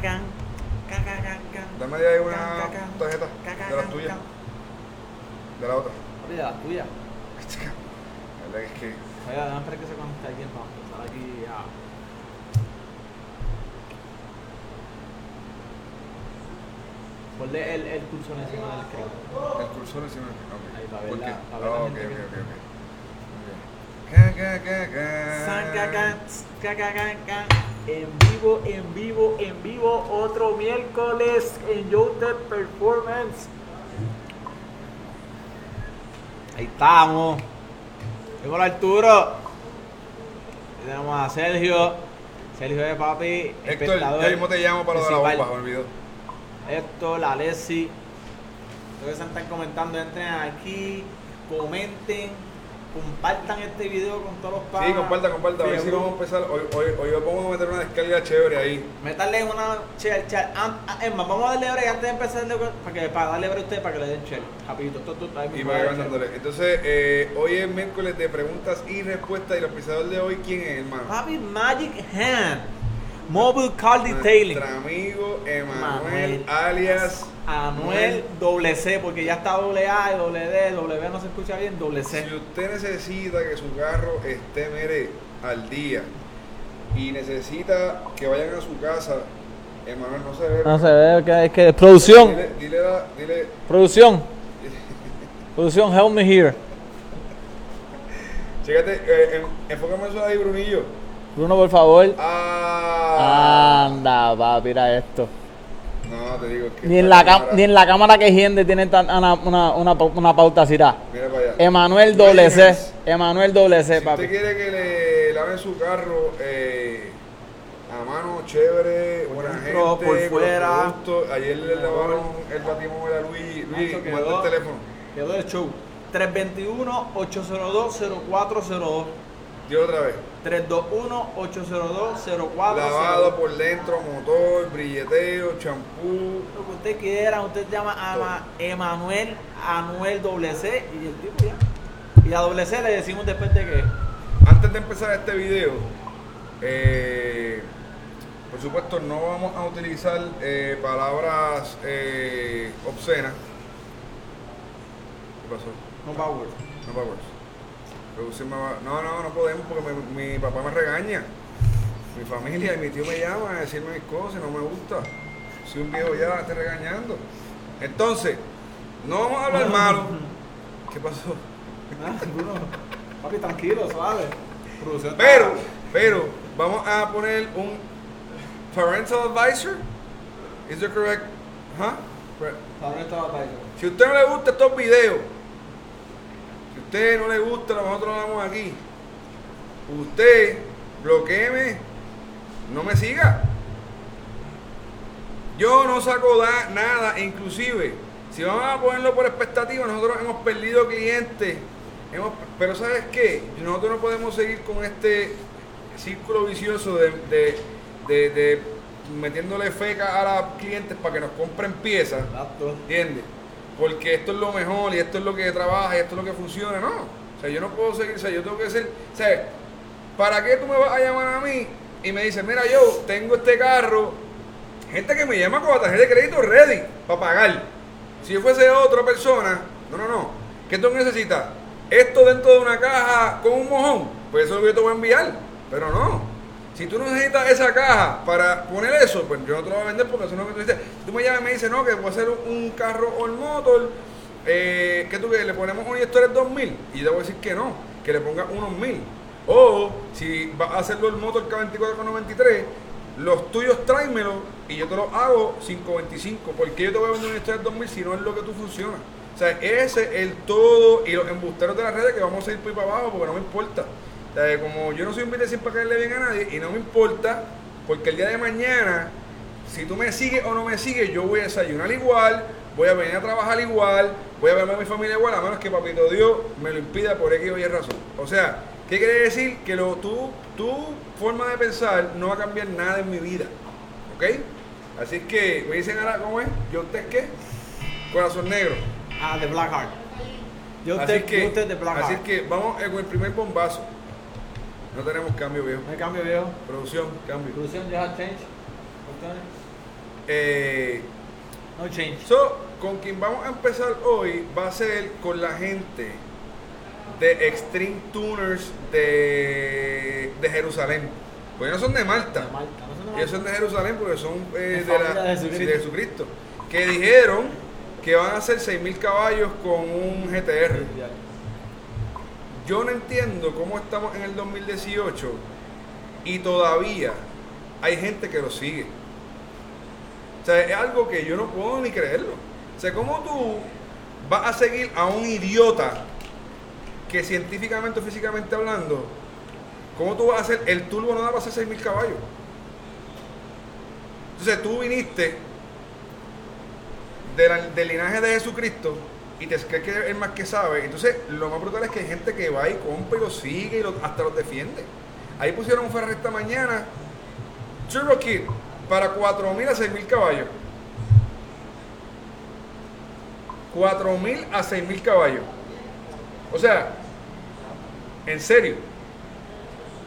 can. Dame de ahí una tarjeta de las tuyas, de la otra. Papi, de la tuya. La verdad que es que Oiga, déjame esperar que se conecte alguien para empezar aquí a... Ponle el, el cursor encima del screen. el cursor encima. ok. Ahí, para ver ¿Por la- qué? para ver la Ah, ok, gente ok, ok, ok. Ok. Ca, ca, ca, ca. San, ca, ca, ca, ca, ca, ca. En vivo, en vivo, en vivo, otro miércoles en Youtube Performance. Ahí estamos. Llegó Arturo. Tenemos a Sergio. Sergio de papi. Héctor, espectador ya mismo te llamo para lo de la bomba, me olvidó. Héctor, Alessi. Todos que se están comentando, entren aquí, comenten, compartan este video con todos los padres. Sí, comparta, comparta. A ver si vamos a empezar. Hoy, hoy, hoy vamos a meter una descarga chévere ahí. Métanle una share, share. An- ah, Es más, vamos a darle break antes de empezar para, que, para darle break a ustedes para que le den share. Rapidito, tú, ahí Y para que. Entonces, eh, hoy es miércoles de preguntas y respuestas. Y el pisador de hoy, ¿quién es, hermano? Papi, Magic Hand. Mobile Car Detailing. Nuestro amigo Emanuel, Manuel. alias Anuel doble C, porque ya está doble A doble D, doble no se escucha bien, doble C. Si usted necesita que su carro esté, mire, al día y necesita que vayan a su casa, Emanuel no se ve. No se ve que es que producción, Dile, dile, la- dile, producción, producción, help me here. chécate, eh, en- enfócame eso ahí, Brunillo. Bruno, por favor. Ah, Anda, va, mira esto. No, te digo que. Ni en la, cámara- ni en la cámara que hiende tiene tan- una, una, una, una pauta. Mira para allá. Emanuel doble C. Emanuel doble C, Si papi. usted quiere que le laven su carro eh, a mano chévere, buena gente, por fuera. Ayer le lavaron el batimóvil a Luis. Luis, manda el teléfono. Quedó el show. 321-802-0402. Dios otra vez. 321-802-0402. Lavado por dentro, motor, brilleteo, champú. Lo que usted quiera, usted llama a Emanuel Anuel doble C y el tipo ya. Y a doble C le decimos después de que. Antes de empezar este video, eh, por supuesto no vamos a utilizar eh, palabras eh, obscenas. ¿Qué pasó? No power. No powers. No, no, no podemos porque mi, mi papá me regaña. Mi familia y mi tío me llaman a decirme mis cosas y no me gusta. Soy un viejo ya, estoy regañando. Entonces, no vamos a hablar malo. ¿Qué pasó? Ah, Bruno. Papi, tranquilo, suave. Pero, pero, vamos a poner un parental advisor. Is that correct? Huh? Ahora está batalla. Si a usted no le gusta estos videos, usted no le gusta lo que nosotros hablamos aquí, usted bloqueeme, no me siga. Yo no saco da- nada, inclusive, si vamos a ponerlo por expectativa, nosotros hemos perdido clientes, hemos, pero ¿sabes qué? Nosotros no podemos seguir con este círculo vicioso de, de, de- de metiéndole feca a los clientes para que nos compren piezas. ¿Entiendes? Porque esto es lo mejor y esto es lo que trabaja y esto es lo que funciona, no. O sea, yo no puedo seguir, o sea, yo tengo que ser, o sea, ¿para qué tú me vas a llamar a mí y me dices, mira, yo tengo este carro, gente que me llama con la tarjeta de crédito ready para pagar. Si yo fuese otra persona, no, no, no. ¿Qué tú necesitas? Esto dentro de una caja con un mojón, pues eso es lo que yo te voy a enviar. Pero no. Si tú no necesitas esa caja para poner eso, pues yo no te lo voy a vender porque eso no es lo que tú dices. Si tú me llamas y me dices, no, que voy a hacer un, un carro all motor, eh, que tú que le ponemos un inyector 2000 y yo voy a decir que no, que le pongas unos 1000. O si vas a hacerlo el motor K24,93, los tuyos tráemelo y yo te los hago 525. porque yo te voy a vender un inyector 2000 si no es lo que tú funcionas? O sea, ese es el todo y los embusteros de las redes que vamos a ir por ahí para abajo porque no me importa. Como yo no soy un sin para caerle bien a nadie y no me importa porque el día de mañana si tú me sigues o no me sigues, yo voy a desayunar igual, voy a venir a trabajar igual, voy a verme a mi familia igual, a menos que Papito Dios me lo impida por X o Y razón. O sea, ¿qué quiere decir? Que lo, tu, tu forma de pensar no va a cambiar nada en mi vida. ¿Ok? Así que me dicen ahora, ¿cómo es? ¿Yo usted qué? Corazón negro. Ah, de Blackheart. Yo así usted, que, yo usted de Blackheart. así que vamos eh, con el primer bombazo. No tenemos cambio, viejo. No hay cambio, viejo. Producción, cambio. Producción, ya change. Eh, No change. so, con quien vamos a empezar hoy va a ser con la gente de Extreme Tuners de, de Jerusalén. Pues ellos no son de Malta. De Malta, no son de Ellos Malta. son de Jerusalén porque son eh, De la- de Jesucristo. sí, de Jesucristo. Que dijeron que van a hacer 6.000 caballos con un GTR. Yo no entiendo cómo estamos en el 2018 y todavía hay gente que lo sigue. O sea, es algo que yo no puedo ni creerlo. O sea, ¿cómo tú vas a seguir a un idiota que científicamente o físicamente hablando, cómo tú vas a hacer, el turbo no da para hacer 6.000 caballos? Entonces tú viniste del linaje de Jesucristo y te crees que es más que sabe. Entonces, lo más brutal es que hay gente que va y compra y lo sigue y lo- hasta los defiende. Ahí pusieron un Ferrari esta mañana, Turbo Kit, para 4.000 a 6.000 caballos. 4.000 a 6.000 caballos. O sea, en serio.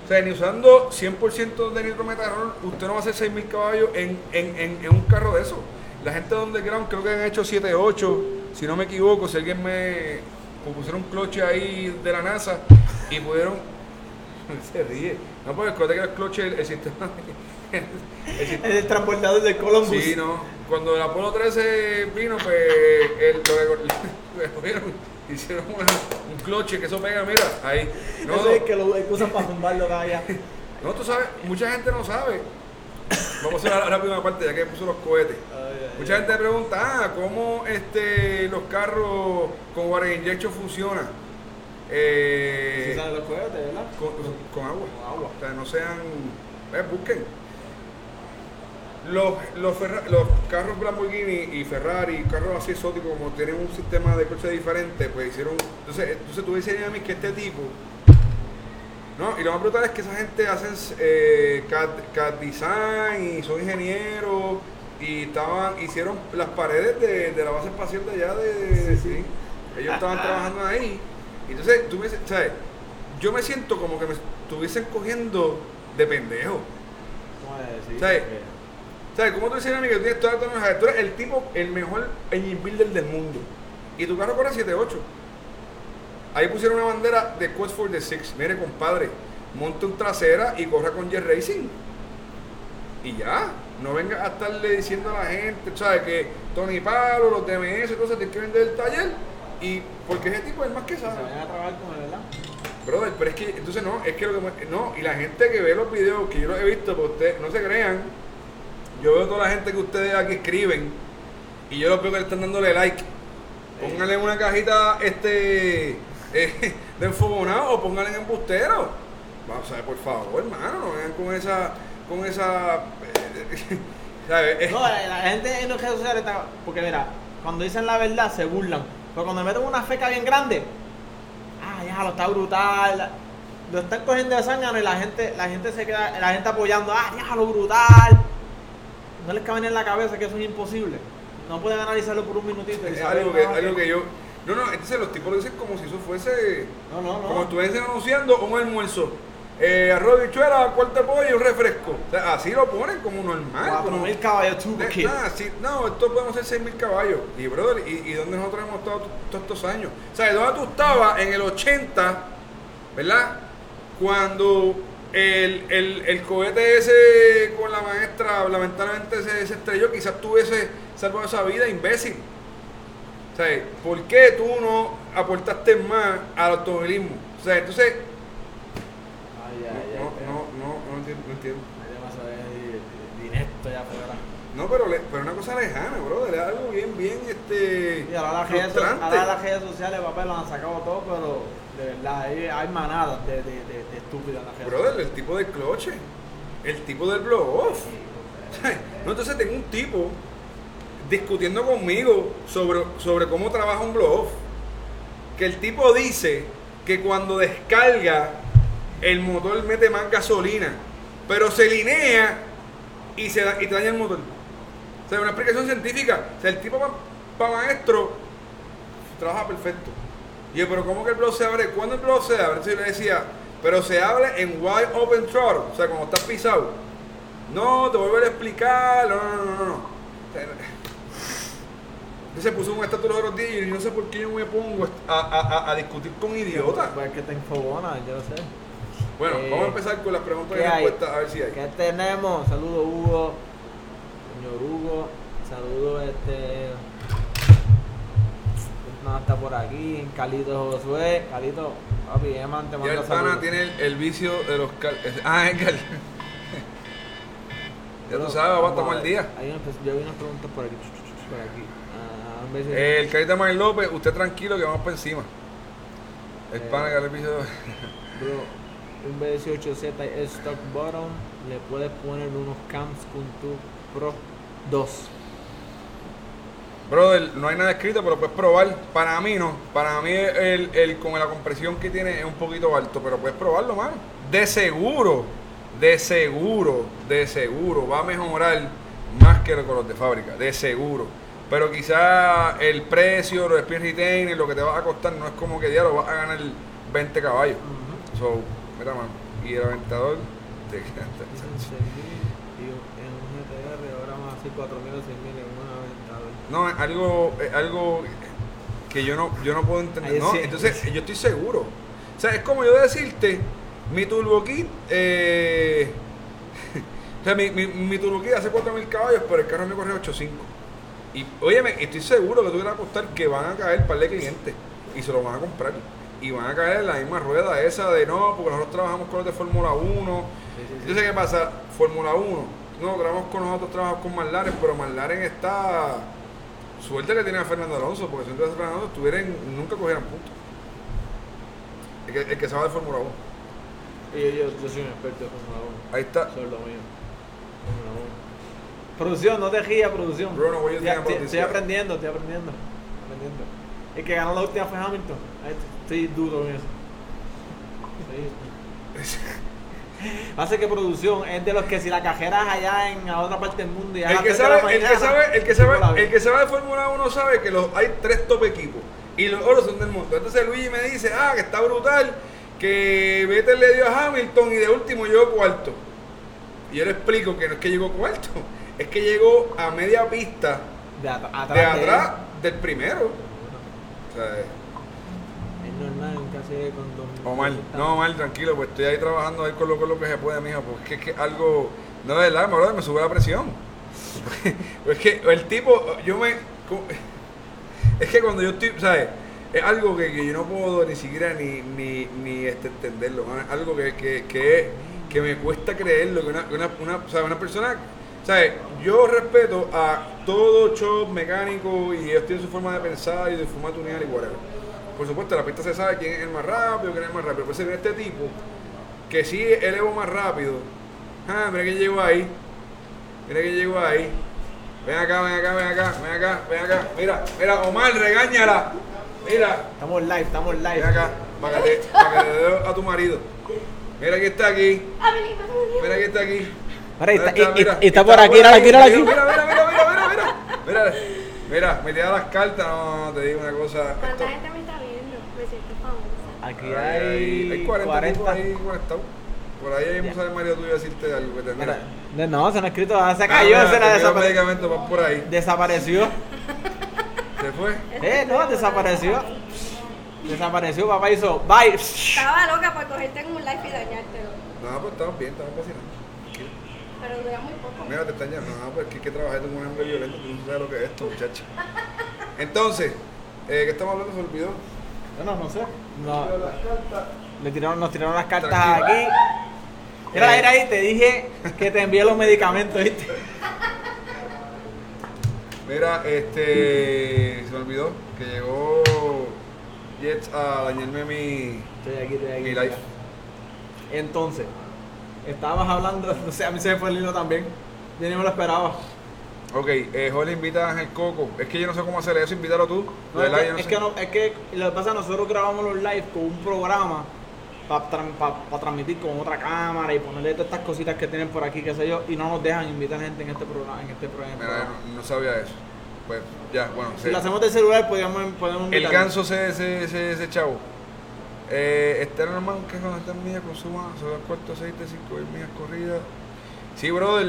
O sea, ni usando 100% de nitrometanol, usted no va a hacer 6.000 caballos en, en, en, en un carro de eso. La gente de Underground creo que han hecho 7, 8, si no me equivoco, si alguien me pusieron un cloche ahí de la NASA y pudieron... Se ríe. No, porque acuérdate que el cloche, el, el sistema... el sistema el transbordador de Columbus. Sí, no. Cuando el Apolo 13 vino, pues el, lo cogieron, hicieron una- un cloche que eso pega, mira, ahí. No, Ese es que lo usan para zumbarlo allá. no, tú sabes, mucha gente no sabe. Vamos a hacer la, la primera parte, ya que puso los cohetes. Mucha gente pregunta, ah, ¿cómo este, los carros con water injection funcionan? Eh, Si salen los cohetes, ¿verdad? con, con agua. Con agua. O sea, no sean. eh, busquen. Los, los, Ferra- los carros Lamborghini y Ferrari, carros así exóticos, como tienen un sistema de coche diferente, pues hicieron. Entonces, entonces tú dices a mí que este tipo. ¿No? Y lo más brutal es que esa gente hacen eh, CAD, CAD design y son ingenieros y estaban hicieron las paredes de, de la base espacial de allá de, Sí, sí. ellos estaban trabajando ahí entonces tú me dices, ¿sabes? yo me siento como que me estuviesen cogiendo de pendejo ¿Cómo? ¿Sabes? ¿sabes? ¿cómo tú dices a mí que tú tienes toda la tecnología? tú eres el tipo el mejor engine builder del mundo y tu carro corre 7.8 ahí pusieron una bandera de Quest for the Six mire compadre monte un trasera y corra con Jet Racing y ya, no venga a estarle diciendo a la gente, ¿sabes? Que Tony Pablo, los DMS, cosas, tienen que vender el taller. Y porque ese tipo es más que Se sabe. vayan a trabajar con él, ¿verdad? Brother, pero es que, entonces no, es que lo que no, y la gente que ve los videos, que yo los he visto, pues ustedes no se crean, yo veo toda la gente que ustedes aquí escriben, y yo los veo que le están dándole like. Pónganle una cajita este eh, de enfogonado o pónganle en embustero. Vamos a ver, por favor, hermano, no vengan con esa, con esa, eh, ¿sabes? No, la, la gente en las redes sociales está. Porque mira, cuando dicen la verdad se burlan. Pero cuando meten una feca bien grande, ah, ya lo está brutal. Lo están cogiendo de sangre y la gente, la gente se queda, la gente apoyando, ah, ya lo brutal. No les cabe en la cabeza que eso es imposible. No pueden analizarlo por un minutito y es algo que, algo que yo, no, no, entonces los tipos lo dicen como si eso fuese, No, no, no. como estuviesen anunciando un almuerzo. Eh, arroz, bichuela, cuarto de pollo y un refresco. O sea, así lo ponen como normal. Cuatro como- mil caballos turbo De- nada, sí, no, esto podemos ser 6 mil caballos. Y, brother, ¿y, y dónde nosotros hemos estado todos estos años? O sea, ¿dónde tú estabas en el 80, verdad? Cuando el, el, el cohete ese con la maestra, lamentablemente se, se estrelló, quizás tuviese salvado esa vida, imbécil. Sea, ¿por qué tú no aportaste más al automovilismo? O sea, entonces, Ay, ay, ay. no, no, no, no entiendo. No entiendo. No, pero, le- pero una cosa lejana, brother, es algo bien, bien, este, Y ahora las redes, ahora las redes sociales, papá, lo han sacado todo, pero de verdad, hay, hay manadas de, de, de, de estúpidos en las redes Brother, el tipo del cloche, el tipo del blow off. No, entonces tengo un tipo discutiendo conmigo sobre, sobre cómo trabaja un blow off. Que el tipo dice que cuando descarga el motor mete más gasolina, pero se linea y se da- y daña el motor. O sea, una explicación científica. O sea, el tipo para maestro trabaja perfecto. Y yo, pero ¿cómo que el blog se abre? ¿Cuándo el blog se abre? Entonces yo le decía, pero se abre en wide open throttle, o sea, cuando estás pisado. No, te vuelvo a explicar, no, no, no, no, Entonces puso un estatus los otros días y no sé por qué yo me pongo a, a, a, discutir con idiotas. Pues que te enfogona, yo lo sé. Bueno, Eh, vamos a empezar con las preguntas y respuestas a ver si hay. ¿Qué tenemos? Saludos Hugo, señor Hugo, saludos este... No, está por aquí, Calito Josué, Calito, papi, Eman te pana saludos. tiene el, el vicio de los cal... es- Ah, Edgar. ya tú sabes, vamos a tomar el día. Hay unas, yo vi unas preguntas por aquí, por aquí. Beso. El Carita Manuel López, usted tranquilo que vamos para encima. El Eh. pana que de... Bro, un B18Z Stock Bottom, le puedes poner unos cams con tu Pro 2. Brother, no hay nada escrito, pero puedes probar. Para mí no. Para mí el, el con la compresión que tiene es un poquito alto, pero puedes probarlo, mano. De seguro, de seguro, de seguro va a mejorar más que con los de fábrica, de seguro. Pero quizá el precio, los spin retainer, lo que te va a costar no es como que diario vas a ganar 20 caballos. So, mira, mano. Y el aventador te Dicen 6.000 y en un GTR ahora más así 4.000 o 6.000 en una aventador. No, es algo, algo que yo no, yo no puedo entender. No, entonces yo estoy seguro. O sea, es como yo decirte, mi Turbo Kit, eh, o sea, mi, mi, mi Turbo Kit hace 4.000 caballos, pero el carro me corre 8.5. Y, óyeme, estoy seguro que tú vas a costar que van a caer par de clientes y se lo van a comprar. Y van a caer en la misma rueda esa de no, porque nosotros trabajamos con los de Fórmula 1. Sí, sí. Entonces, ¿qué pasa? Fórmula 1. No, trabajamos con nosotros, trabajamos con McLaren, pero McLaren está. Suerte que tiene a Fernando Alonso, porque si no Fernando Alonso, estuvieran, nunca cogieran puntos. El que, el que sabe de Fórmula 1. Y yo, yo, yo soy un experto de Fórmula 1. Ahí está. Eso es lo mío. Fórmula 1. Producción, no te rías, producción. Bro, no voy a Estoy- aprendiendo, estoy aprendiendo. aprendiendo. El que ganó la última fue Hamilton. Ahí estoy duro en eso. Sí. Hace que producción es de los que si la cajera es allá en a otra parte del mundo y El que sabe, el que sabe, el que no la sabe, ve. el que sabe de Fórmula 1 sabe que los, hay tres top equipos y los otros son del mundo. Entonces Luigi me dice, ah, que está brutal, que Vettel le dio a Hamilton y de último llegó cuarto. Y yo le explico que no es que llegó cuarto, es que llegó a media pista de, at- atrás de de del primero. O sea, Es normal, casi con dos Omar, no Omar, tranquilo, pues estoy ahí trabajando ahí con lo, con lo que se puede, mijo, porque es que algo, no de verdad, me, me sube la presión. Es que el tipo, yo me, es que cuando yo estoy, ¿sabes? Es algo que, que yo no puedo ni siquiera ni, ni, ni este, entenderlo. Es algo que, que, que, que me cuesta creerlo, que una, que una, una, o sea, una persona, ¿sabes? Yo respeto a todo shop mecánico y ellos tienen su forma de pensar y de fumar, tunear y whatever. Por supuesto, la pista se sabe quién es el más rápido, quién es el más rápido. Pues viene este tipo que sí elevo más rápido. Ah, mira que llegó ahí. Mira que llegó ahí. Ven acá, ven acá, ven acá, ven acá, ven acá. Mira, mira, Omar, regáñala. Mira, Estamos live, estamos live. ven acá, para que te, para que le dé a tu marido. Mira que está aquí. Mira que está aquí. Mira, y está- ¿Dónde y- y- y está por aquí. Mira, mira, mira, mira, mira, mira. Mira, mira, me tira las cartas. No, no, te digo una cosa. Esto- ¿Cuánta gente me está viendo? Me siento famosa. Aquí Hay, hay, hay 40, 40. tipos ahí conectados. Por ahí hay un Mario tuyo decirte algo que te Mira, de- no, se no ha escrito, ah, se cayó, Ah, se la te quedó desapareció. medicamento van por ahí. Desapareció. Se fue. Eh, no, desapareció. Desapareció, papá hizo, bye. Estaba loca por cogerte en un live y dañártelo. No, pues estamos bien, estamos cocinando. Pero dura muy poco. Mira, te están llamando. No, pues que hay que trabajar con un hombre violento. Tú no sabes lo que es esto, muchacha. Entonces, eh, ¿qué estamos hablando? Se olvidó. No, no, no sé. No, le tiraron, nos tiraron las cartas Tranquilo. aquí. Mira, mira ahí, te dije que te envié los medicamentos, ¿viste? Mira, este. Se me olvidó que llegó Jets a dañarme mi. Estoy aquí, estoy aquí. Mi live. Entonces, estabas hablando, no sé, a mí se me fue el hilo también. Yo ni me lo esperaba. Ok, eh, Jorge invita a Ángel Coco. Es que yo no sé cómo hacer eso, invítalo tú. No, es, que, yo no es que no- es que lo que pasa es que nosotros grabamos los live con un programa para transmitir con otra cámara y ponerle todas estas cositas que tienen por aquí, qué sé yo, y no nos dejan invitar gente en este programa. En este programa. Mira, no, sabía eso. Pues ya, bueno. Si sí. lo hacemos de celular, podríamos, podemos El invitar. ganso se, se, se, ese chavo. Eh, este normal que está en millas consuma sobre el cuarto aceite, 5 mil millas corridas. Sí, brother,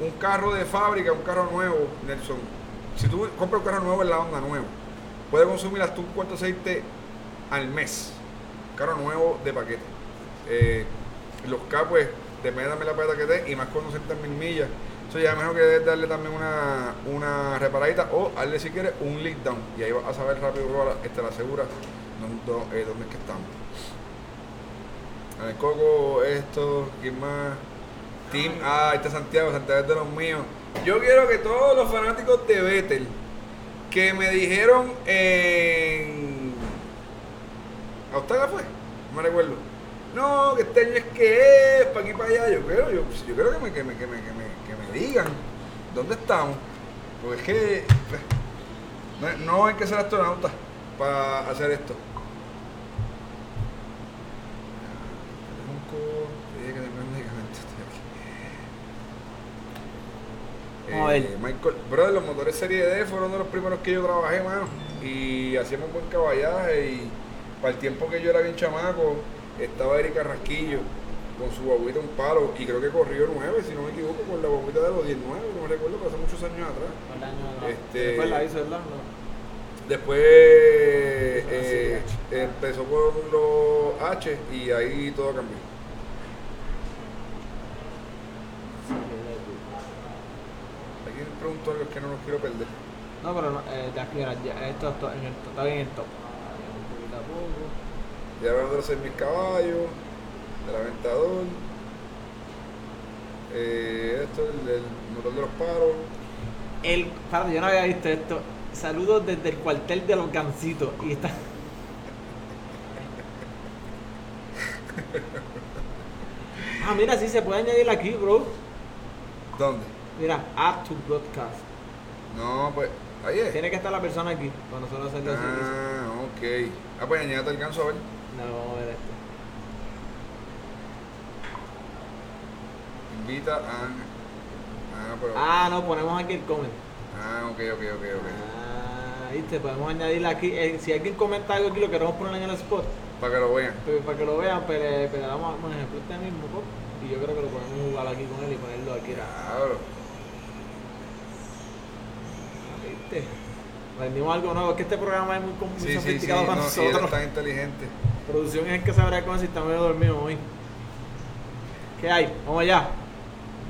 un carro de fábrica, un carro nuevo, Nelson. Si tú compras un carro nuevo en la onda nuevo, puede consumir hasta un cuarto aceite al mes. Carro nuevo de paquete. Eh, los K, pues, depende también la paqueta que te y más cuando son mil millas. Eso ya es mejor que darle también una, una reparadita o hazle si quieres un lead down. Y ahí vas a saber rápido, bro, este, la segura dónde, eh, es que estamos. A ver, Coco, esto, ¿quién más? Team, ah, este es Santiago, Santiago es de los míos. Yo quiero que todos los fanáticos de Vettel que me dijeron en. ¿A usted fue? No me recuerdo. No, que este año es que es, para aquí para allá. Yo creo, yo, yo creo que me, que, me, que, me, que, me, que me digan dónde estamos. Porque es que pues, no, no hay que ser astronauta para hacer esto. Junco, te dije que tengo el medicamento, a ver. Eh, Michael, brother, los motores Serie D fueron de los primeros que yo trabajé, mano. Y hacíamos buen caballaje. Y para el tiempo que yo era bien chamaco, estaba Erika Rasquillo con su guaguita un palo. Y creo que corrió 9, si no me equivoco, con la guaguita de los 19, no me recuerdo, pero hace muchos años atrás. Este- Después la hizo, ¿verdad? No. Después eh, empezó con los H y ahí todo cambió. Alguien preguntó algo que no nos quiero perder. No, pero no, eh, mira, ya, esto en el, está bien en el top. Un poquito a poco. Ya hablamos de los 6.000 caballos, del aventador, eh, esto, el, el motor de los paros. El, espérate, yo no había visto esto. Saludos desde el cuartel de los gancitos. Y está. ah, mira, sí se puede añadir aquí, bro. ¿Dónde? Mira, add to broadcast. No, pues, ahí es. Tiene que estar la persona aquí para nosotros. Ah, ok. Ah, pues añádate el ganso a ver. No, vamos a ver esto. Invita a. Ah, pero. Ah, no, ponemos aquí el comment. Ah, ok, ok, ok, ok. Ah, viste, podemos añadirle aquí. eh, si alguien comenta algo aquí, lo queremos poner en el spot. Para que lo vean. Pero para que lo vean, pero, pero damos un ejemplo este mismo, pop, y yo creo que lo podemos jugar aquí con él y ponerlo aquí. Claro. ¿Viste? Aprendimos algo nuevo, es que este programa es muy, muy Sí, sí, sí. sofisticado para No, y nosotros. es tan inteligente. Producción es el que sabrá con si está medio dormido hoy. ¿Qué hay? Vamos allá.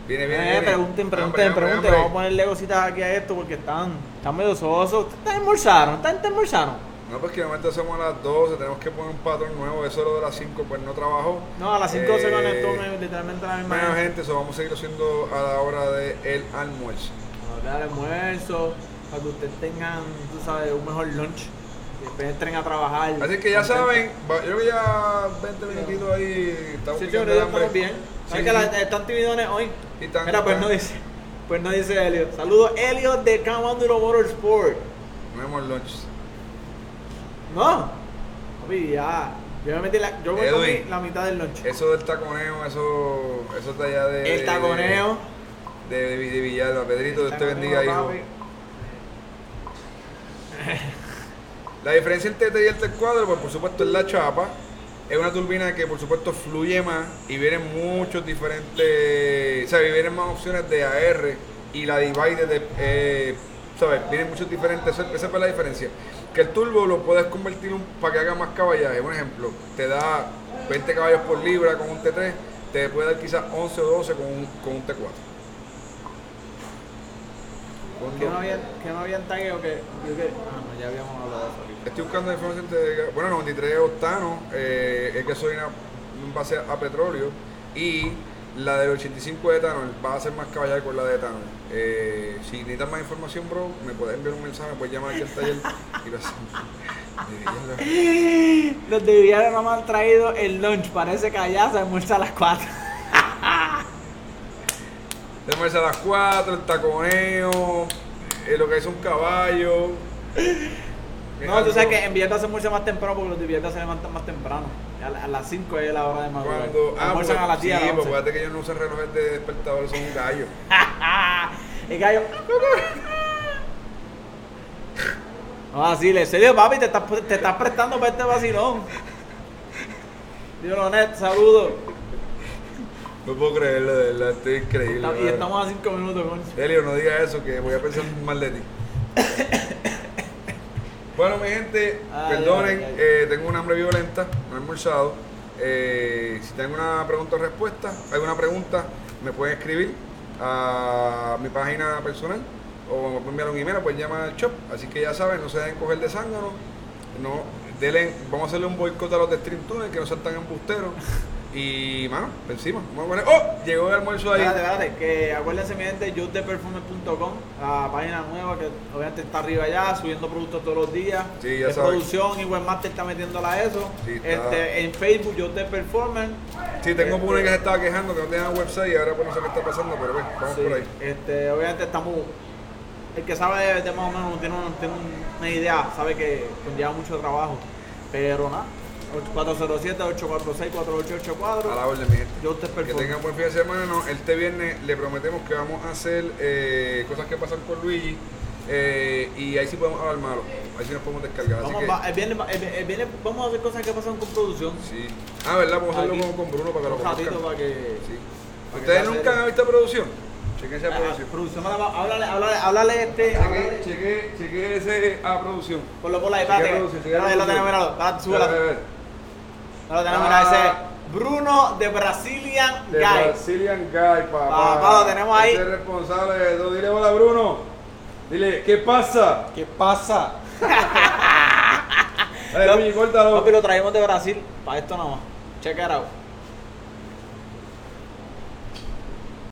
Viene, viene, Eh, viene. pregunten, pregunten, pregunten. Vamos a ponerle cositas aquí a esto porque están, están medio sosos. ¿Ustedes almorzaron? ¿Ustedes almorzaron? No, pues que de momento hacemos a las 12, tenemos que poner un patrón nuevo. Eso lo de las 5, pues no trabajó. No, a las 5 se Eh, conectó me- literalmente la misma. Bueno, gente. eso vamos a seguir haciendo a la hora del el almuerzo. A dar almuerzo, para que ustedes tengan, tú sabes, un mejor lunch. Y después entren a trabajar. Así que ya saben, yo que ya 20 minutitos ahí estamos Sí, estamos bien. Sí, ¿Sabes que la- están timidones hoy? Y tan- Mira, pues no dice. Pues no dice Helio. Saludos, Helio de Camanduro Motorsport. No hemos lunch. No. Papi, ya. Yo me metí la, yo me Edwin. comí la mitad del lunch. Eso del taconeo, eso, eso está allá de. El taconeo. De, de, de Villalba. Pedrito, Dios te bendiga, hijo. papi. La diferencia entre T y el T4, pues por supuesto es la chapa. Es una turbina que por supuesto fluye más y vienen muchos diferentes, o sea, vienen más opciones de AR y la divide de, eh, ¿sabes? Vienen muchos diferentes, esa es la diferencia. Que el turbo lo puedes convertir para que haga más caballaje. Un ejemplo, te da 20 caballos por libra con un T3, te puede dar quizás 11 o 12 con un, con un T4. Con ¿Qué dos- no había, qué no había en tagueo que, yo que. Ah, no, ya habíamos hablado de eso. Estoy buscando información de. Bueno, 93 octano, eh, es gasolina en base a petróleo. Y la del 85 de etanol va a ser más caballada con la de etanol. Eh, si necesitas más información, bro, me puedes enviar un mensaje, me puedes llamar aquí al taller y lo hacemos. Los de Villar no me han traído el lunch. Parece que allá se almuerza a las 4. Tenemos a las 4, el taconeo, eh, lo que es un caballo. No, tú sabes que en Villalba se almuerza más temprano porque los de se levantan más temprano. A, la- a las 5 es la hora de madrugar. Cuando, ah, pues, a las 10. sí, pues 11. acuérdate que ellos no usan relojes de despertador, son un gallo. El gallo. No, así, le serio, papi, te estás, te estás prestando para este vacilón. Dios net, saludos. No puedo creerlo, de verdad, estoy increíble. Y estamos a 5 minutos, concho. Elio, no digas eso, que voy a pensar mal de ti. bueno, mi gente, Ay, perdonen, ay, ay. eh, tengo un hambre violenta, no he almorzado. Eh, si tengo una pregunta o respuesta, alguna pregunta, me pueden escribir a mi página personal o me pueden enviar un email pueden llamar al shop. Así que ya saben, no se dejen coger de zángano. No, vamos a hacerle un boicot a los de Stream Tunnel, que no sean tan embusteros. Y, mano, encima. Vamos a poner. ¡Oh! Llegó el almuerzo ahí. Espérate, espérate, que acuérdense mi gente, youthdeperfume.com, la página nueva que obviamente está arriba ya, subiendo productos todos los días. Sí, ya de saben. producción y Webmaster está metiéndola a eso. Sí, está. este, en Facebook, Youth de Performance. Sí, tengo Este, una que se estaba quejando que no tenía website y ahora pues no sé qué está pasando, pero bueno, vamos Sí, por ahí. Este, obviamente estamos. El que sabe de, más o menos tiene, un- tiene una idea, sabe que conlleva mucho trabajo. Pero nada, 407-846-4884. A la orden, mi gente. Yo te Que tengan buen fin de semana. ¿no? Este viernes le prometemos que vamos a hacer eh, cosas que pasan con Luigi. eh, y ahí sí podemos hablar malo. Ahí sí nos podemos descargar. Así Vamos, que, va- el viernes, va- el- el viernes vamos a hacer cosas que pasan con producción. sí. Ah, ¿verdad? Vamos a hacerlo con, con Bruno para que lo un ratito conozcan. para que. Sí. para que ¿Ustedes nunca han visto producción? Chequense a Ah, producción. producción, háblale, háblale, háblale, este. Cheque, háblale- cheque, cheque ese a producción. Ponlo por ahí, espérate. lo tenemos, míralo. Súbela. Ahí lo tenemos, Ah. mira, ese. Bruno de Brazilian De Guy. Brazilian Guy, papá. Papá, lo tenemos ahí. Ese es responsable de todo. Dile hola, Bruno. Dile, ¿qué pasa? ¿Qué pasa? Dale, córtalo. Papi, lo traemos de Brasil para esto nada más. Check it out.